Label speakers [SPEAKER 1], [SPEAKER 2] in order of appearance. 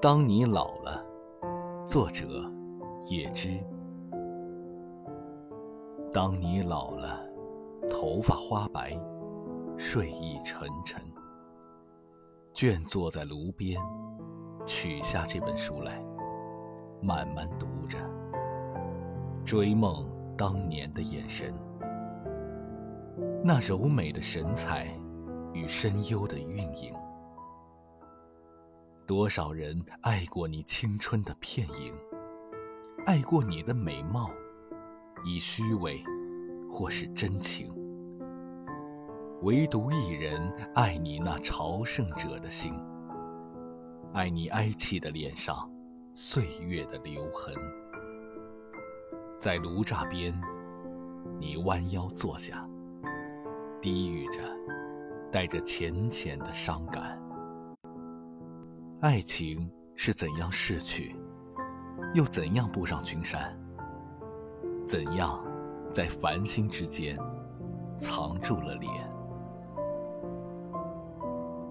[SPEAKER 1] 当你老了，作者叶芝。当你老了，头发花白，睡意沉沉，倦坐在炉边，取下这本书来，慢慢读着，追梦当年的眼神，那柔美的神采与深幽的韵影。多少人爱过你青春的片影，爱过你的美貌，以虚伪或是真情。唯独一人爱你那朝圣者的心，爱你哀戚的脸上岁月的留痕。在炉栅边，你弯腰坐下，低语着，带着浅浅的伤感。爱情是怎样逝去，又怎样步上群山？怎样在繁星之间藏住了脸？